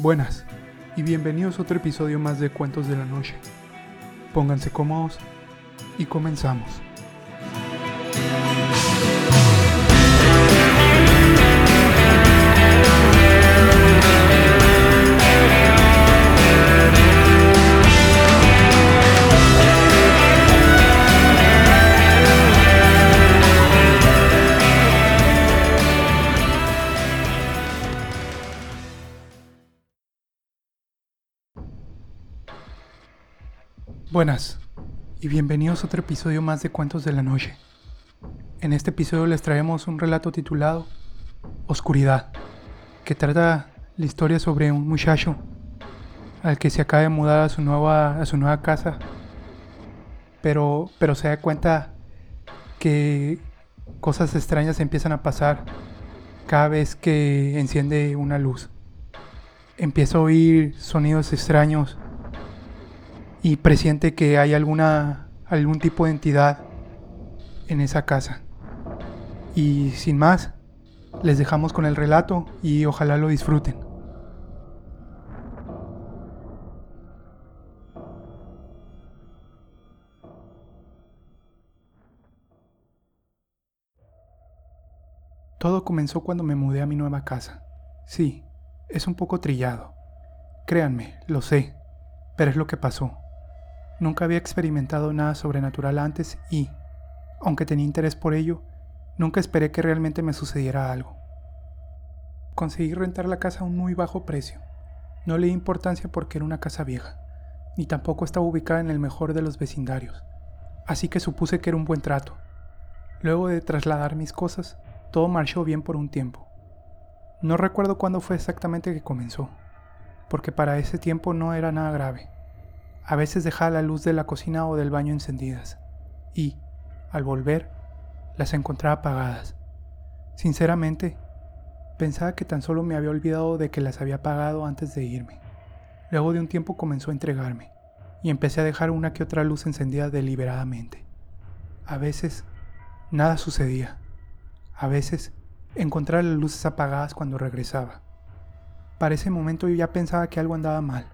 Buenas y bienvenidos a otro episodio más de Cuentos de la Noche. Pónganse cómodos y comenzamos. Buenas y bienvenidos a otro episodio más de Cuentos de la Noche. En este episodio les traemos un relato titulado Oscuridad, que trata la historia sobre un muchacho al que se acaba de mudar a su nueva, a su nueva casa, pero, pero se da cuenta que cosas extrañas empiezan a pasar cada vez que enciende una luz. Empieza a oír sonidos extraños y presiente que hay alguna algún tipo de entidad en esa casa. Y sin más, les dejamos con el relato y ojalá lo disfruten. Todo comenzó cuando me mudé a mi nueva casa. Sí, es un poco trillado. Créanme, lo sé, pero es lo que pasó. Nunca había experimentado nada sobrenatural antes y, aunque tenía interés por ello, nunca esperé que realmente me sucediera algo. Conseguí rentar la casa a un muy bajo precio. No le di importancia porque era una casa vieja, ni tampoco estaba ubicada en el mejor de los vecindarios, así que supuse que era un buen trato. Luego de trasladar mis cosas, todo marchó bien por un tiempo. No recuerdo cuándo fue exactamente que comenzó, porque para ese tiempo no era nada grave. A veces dejaba la luz de la cocina o del baño encendidas y, al volver, las encontraba apagadas. Sinceramente, pensaba que tan solo me había olvidado de que las había apagado antes de irme. Luego de un tiempo comenzó a entregarme y empecé a dejar una que otra luz encendida deliberadamente. A veces, nada sucedía. A veces, encontraba las luces apagadas cuando regresaba. Para ese momento yo ya pensaba que algo andaba mal.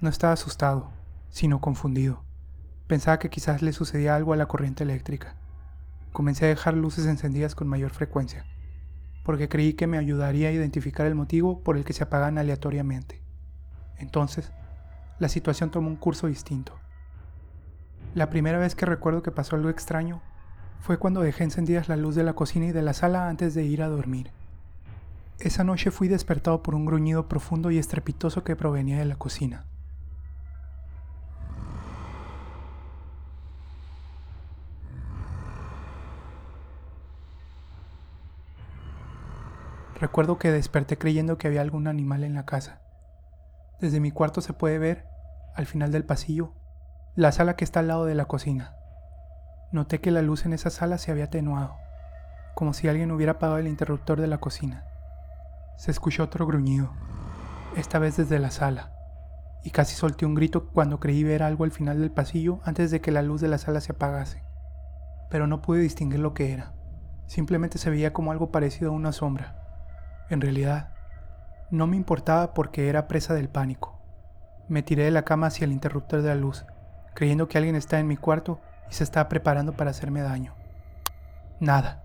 No estaba asustado, sino confundido. Pensaba que quizás le sucedía algo a la corriente eléctrica. Comencé a dejar luces encendidas con mayor frecuencia, porque creí que me ayudaría a identificar el motivo por el que se apagan aleatoriamente. Entonces, la situación tomó un curso distinto. La primera vez que recuerdo que pasó algo extraño fue cuando dejé encendidas la luz de la cocina y de la sala antes de ir a dormir. Esa noche fui despertado por un gruñido profundo y estrepitoso que provenía de la cocina. Recuerdo que desperté creyendo que había algún animal en la casa. Desde mi cuarto se puede ver, al final del pasillo, la sala que está al lado de la cocina. Noté que la luz en esa sala se había atenuado, como si alguien hubiera apagado el interruptor de la cocina. Se escuchó otro gruñido, esta vez desde la sala, y casi solté un grito cuando creí ver algo al final del pasillo antes de que la luz de la sala se apagase. Pero no pude distinguir lo que era. Simplemente se veía como algo parecido a una sombra. En realidad, no me importaba porque era presa del pánico. Me tiré de la cama hacia el interruptor de la luz, creyendo que alguien estaba en mi cuarto y se estaba preparando para hacerme daño. Nada.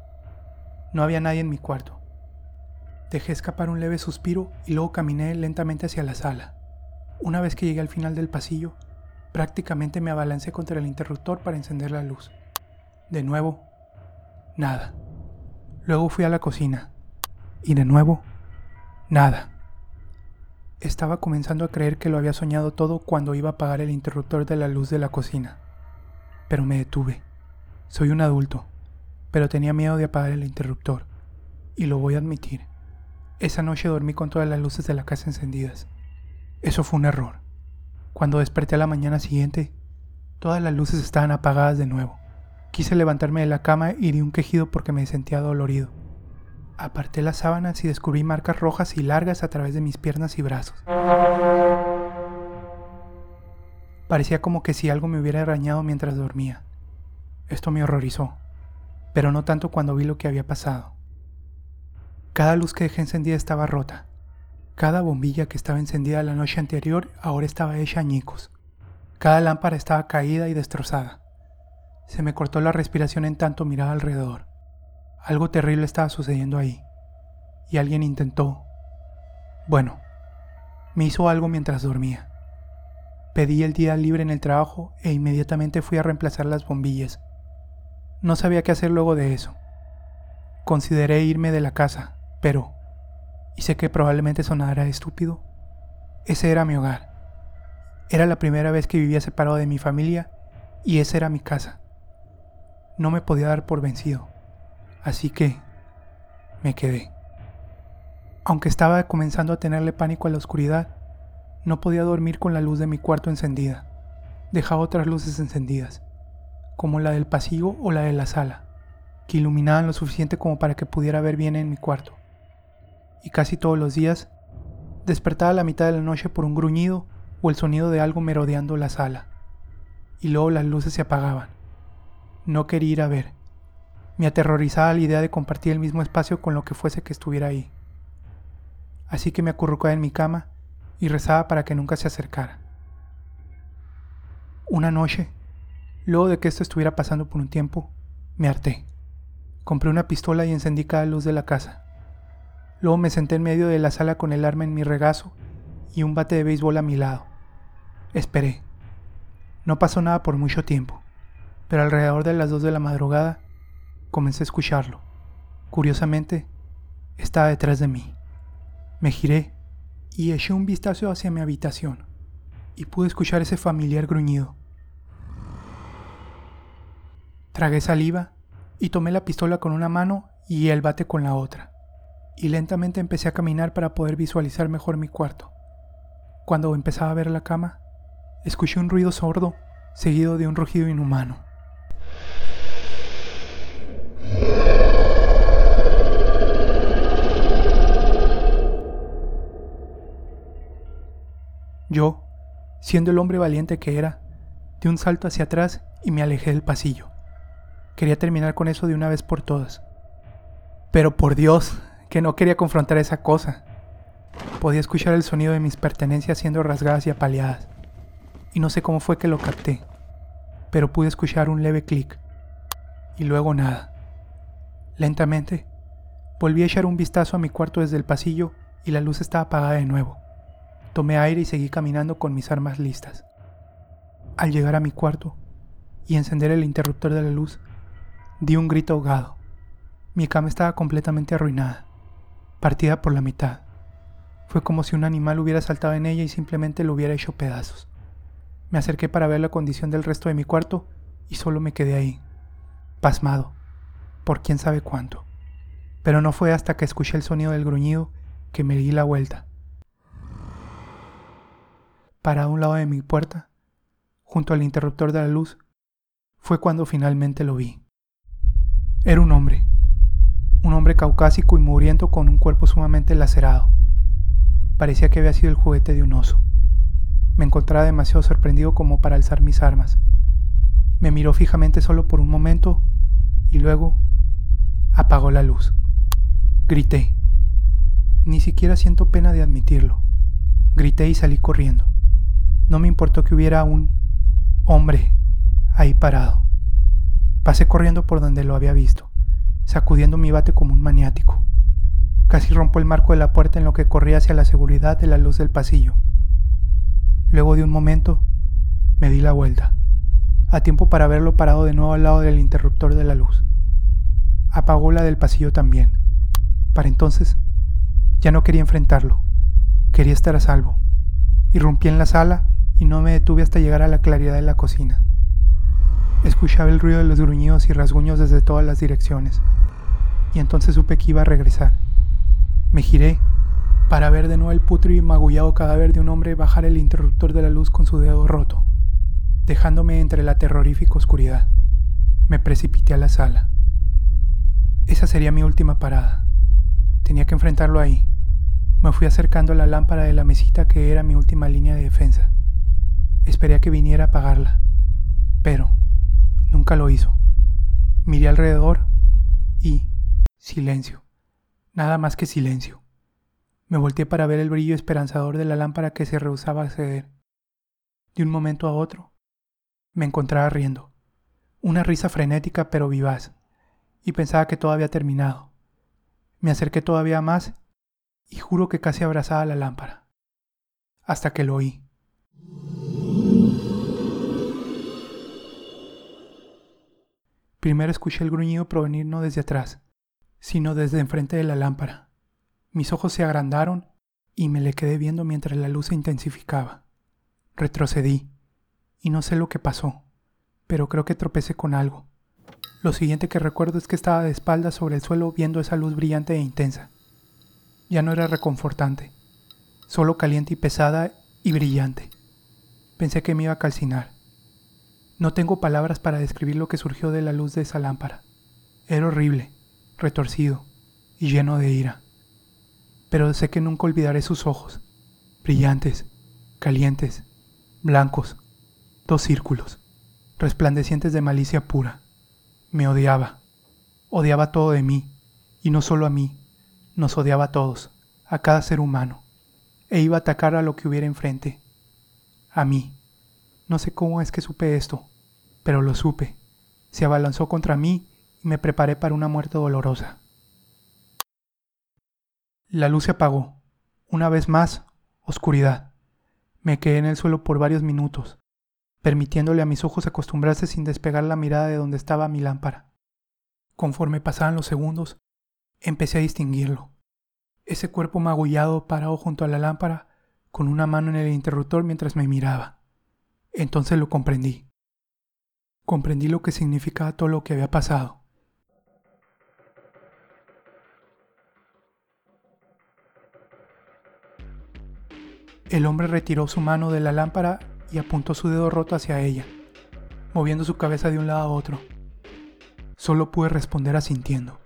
No había nadie en mi cuarto. Dejé escapar un leve suspiro y luego caminé lentamente hacia la sala. Una vez que llegué al final del pasillo, prácticamente me abalancé contra el interruptor para encender la luz. De nuevo, nada. Luego fui a la cocina, y de nuevo, nada. Estaba comenzando a creer que lo había soñado todo cuando iba a apagar el interruptor de la luz de la cocina. Pero me detuve. Soy un adulto, pero tenía miedo de apagar el interruptor. Y lo voy a admitir. Esa noche dormí con todas las luces de la casa encendidas. Eso fue un error. Cuando desperté a la mañana siguiente, todas las luces estaban apagadas de nuevo. Quise levantarme de la cama y di un quejido porque me sentía dolorido. Aparté las sábanas y descubrí marcas rojas y largas a través de mis piernas y brazos. Parecía como que si algo me hubiera arañado mientras dormía. Esto me horrorizó, pero no tanto cuando vi lo que había pasado. Cada luz que dejé encendida estaba rota. Cada bombilla que estaba encendida la noche anterior ahora estaba hecha añicos. Cada lámpara estaba caída y destrozada. Se me cortó la respiración en tanto miraba alrededor. Algo terrible estaba sucediendo ahí. Y alguien intentó... Bueno, me hizo algo mientras dormía. Pedí el día libre en el trabajo e inmediatamente fui a reemplazar las bombillas. No sabía qué hacer luego de eso. Consideré irme de la casa, pero, y sé que probablemente sonará estúpido, ese era mi hogar. Era la primera vez que vivía separado de mi familia y esa era mi casa. No me podía dar por vencido, así que me quedé. Aunque estaba comenzando a tenerle pánico a la oscuridad, no podía dormir con la luz de mi cuarto encendida. Dejaba otras luces encendidas, como la del pasillo o la de la sala, que iluminaban lo suficiente como para que pudiera ver bien en mi cuarto. Y casi todos los días, despertaba a la mitad de la noche por un gruñido o el sonido de algo merodeando la sala. Y luego las luces se apagaban. No quería ir a ver. Me aterrorizaba la idea de compartir el mismo espacio con lo que fuese que estuviera ahí. Así que me acurrucaba en mi cama y rezaba para que nunca se acercara. Una noche, luego de que esto estuviera pasando por un tiempo, me harté. Compré una pistola y encendí cada luz de la casa. Luego me senté en medio de la sala con el arma en mi regazo y un bate de béisbol a mi lado. Esperé. No pasó nada por mucho tiempo, pero alrededor de las dos de la madrugada comencé a escucharlo. Curiosamente, estaba detrás de mí. Me giré y eché un vistazo hacia mi habitación y pude escuchar ese familiar gruñido. Tragué saliva y tomé la pistola con una mano y el bate con la otra, y lentamente empecé a caminar para poder visualizar mejor mi cuarto. Cuando empezaba a ver la cama, escuché un ruido sordo seguido de un rugido inhumano. Yo, siendo el hombre valiente que era, di un salto hacia atrás y me alejé del pasillo. Quería terminar con eso de una vez por todas. Pero por Dios, que no quería confrontar esa cosa. Podía escuchar el sonido de mis pertenencias siendo rasgadas y apaleadas. Y no sé cómo fue que lo capté, pero pude escuchar un leve clic. Y luego nada. Lentamente, volví a echar un vistazo a mi cuarto desde el pasillo y la luz estaba apagada de nuevo. Tomé aire y seguí caminando con mis armas listas. Al llegar a mi cuarto y encender el interruptor de la luz, di un grito ahogado. Mi cama estaba completamente arruinada, partida por la mitad. Fue como si un animal hubiera saltado en ella y simplemente lo hubiera hecho pedazos. Me acerqué para ver la condición del resto de mi cuarto y solo me quedé ahí, pasmado, por quién sabe cuánto. Pero no fue hasta que escuché el sonido del gruñido que me di la vuelta parado a un lado de mi puerta, junto al interruptor de la luz, fue cuando finalmente lo vi. Era un hombre, un hombre caucásico y mugriento con un cuerpo sumamente lacerado. Parecía que había sido el juguete de un oso. Me encontraba demasiado sorprendido como para alzar mis armas. Me miró fijamente solo por un momento y luego apagó la luz. Grité. Ni siquiera siento pena de admitirlo. Grité y salí corriendo. No me importó que hubiera un hombre ahí parado. Pasé corriendo por donde lo había visto, sacudiendo mi bate como un maniático. Casi rompo el marco de la puerta en lo que corría hacia la seguridad de la luz del pasillo. Luego de un momento, me di la vuelta, a tiempo para verlo parado de nuevo al lado del interruptor de la luz. Apagó la del pasillo también. Para entonces, ya no quería enfrentarlo. Quería estar a salvo. Irrumpí en la sala y no me detuve hasta llegar a la claridad de la cocina. Escuchaba el ruido de los gruñidos y rasguños desde todas las direcciones, y entonces supe que iba a regresar. Me giré para ver de nuevo el putro y magullado cadáver de un hombre bajar el interruptor de la luz con su dedo roto, dejándome entre la terrorífica oscuridad. Me precipité a la sala. Esa sería mi última parada. Tenía que enfrentarlo ahí. Me fui acercando a la lámpara de la mesita que era mi última línea de defensa. Esperé a que viniera a apagarla, pero nunca lo hizo. Miré alrededor y silencio, nada más que silencio. Me volteé para ver el brillo esperanzador de la lámpara que se rehusaba a ceder. De un momento a otro, me encontraba riendo. Una risa frenética pero vivaz. Y pensaba que todo había terminado. Me acerqué todavía más y juro que casi abrazaba la lámpara. Hasta que lo oí. Primero escuché el gruñido provenir no desde atrás, sino desde enfrente de la lámpara. Mis ojos se agrandaron y me le quedé viendo mientras la luz se intensificaba. Retrocedí, y no sé lo que pasó, pero creo que tropecé con algo. Lo siguiente que recuerdo es que estaba de espaldas sobre el suelo viendo esa luz brillante e intensa. Ya no era reconfortante, solo caliente y pesada y brillante. Pensé que me iba a calcinar. No tengo palabras para describir lo que surgió de la luz de esa lámpara. Era horrible, retorcido y lleno de ira. Pero sé que nunca olvidaré sus ojos, brillantes, calientes, blancos, dos círculos, resplandecientes de malicia pura. Me odiaba, odiaba todo de mí, y no solo a mí, nos odiaba a todos, a cada ser humano, e iba a atacar a lo que hubiera enfrente, a mí. No sé cómo es que supe esto, pero lo supe. Se abalanzó contra mí y me preparé para una muerte dolorosa. La luz se apagó. Una vez más, oscuridad. Me quedé en el suelo por varios minutos, permitiéndole a mis ojos acostumbrarse sin despegar la mirada de donde estaba mi lámpara. Conforme pasaban los segundos, empecé a distinguirlo. Ese cuerpo magullado parado junto a la lámpara, con una mano en el interruptor mientras me miraba. Entonces lo comprendí. Comprendí lo que significaba todo lo que había pasado. El hombre retiró su mano de la lámpara y apuntó su dedo roto hacia ella, moviendo su cabeza de un lado a otro. Solo pude responder asintiendo.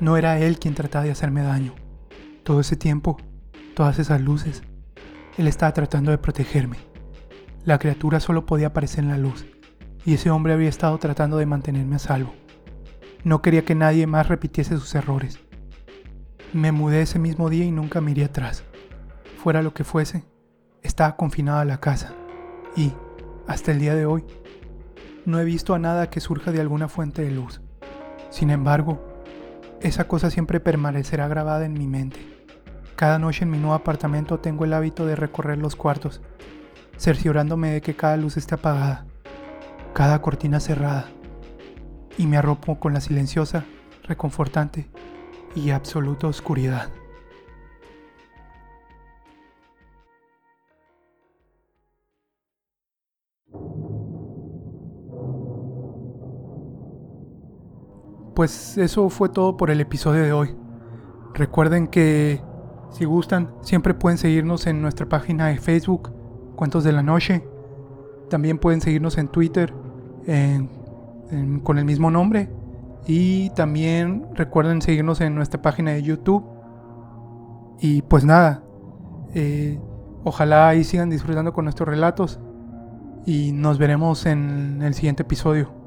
No era él quien trataba de hacerme daño. Todo ese tiempo, todas esas luces, él estaba tratando de protegerme. La criatura solo podía aparecer en la luz y ese hombre había estado tratando de mantenerme a salvo. No quería que nadie más repitiese sus errores. Me mudé ese mismo día y nunca miré atrás. Fuera lo que fuese, estaba confinado a la casa y, hasta el día de hoy, no he visto a nada que surja de alguna fuente de luz. Sin embargo, esa cosa siempre permanecerá grabada en mi mente. Cada noche en mi nuevo apartamento tengo el hábito de recorrer los cuartos, cerciorándome de que cada luz esté apagada cada cortina cerrada, y me arropo con la silenciosa, reconfortante y absoluta oscuridad. Pues eso fue todo por el episodio de hoy. Recuerden que si gustan, siempre pueden seguirnos en nuestra página de Facebook, Cuentos de la Noche, también pueden seguirnos en Twitter con el mismo nombre. Y también recuerden seguirnos en nuestra página de YouTube. Y pues nada, eh, ojalá ahí sigan disfrutando con nuestros relatos. Y nos veremos en el siguiente episodio.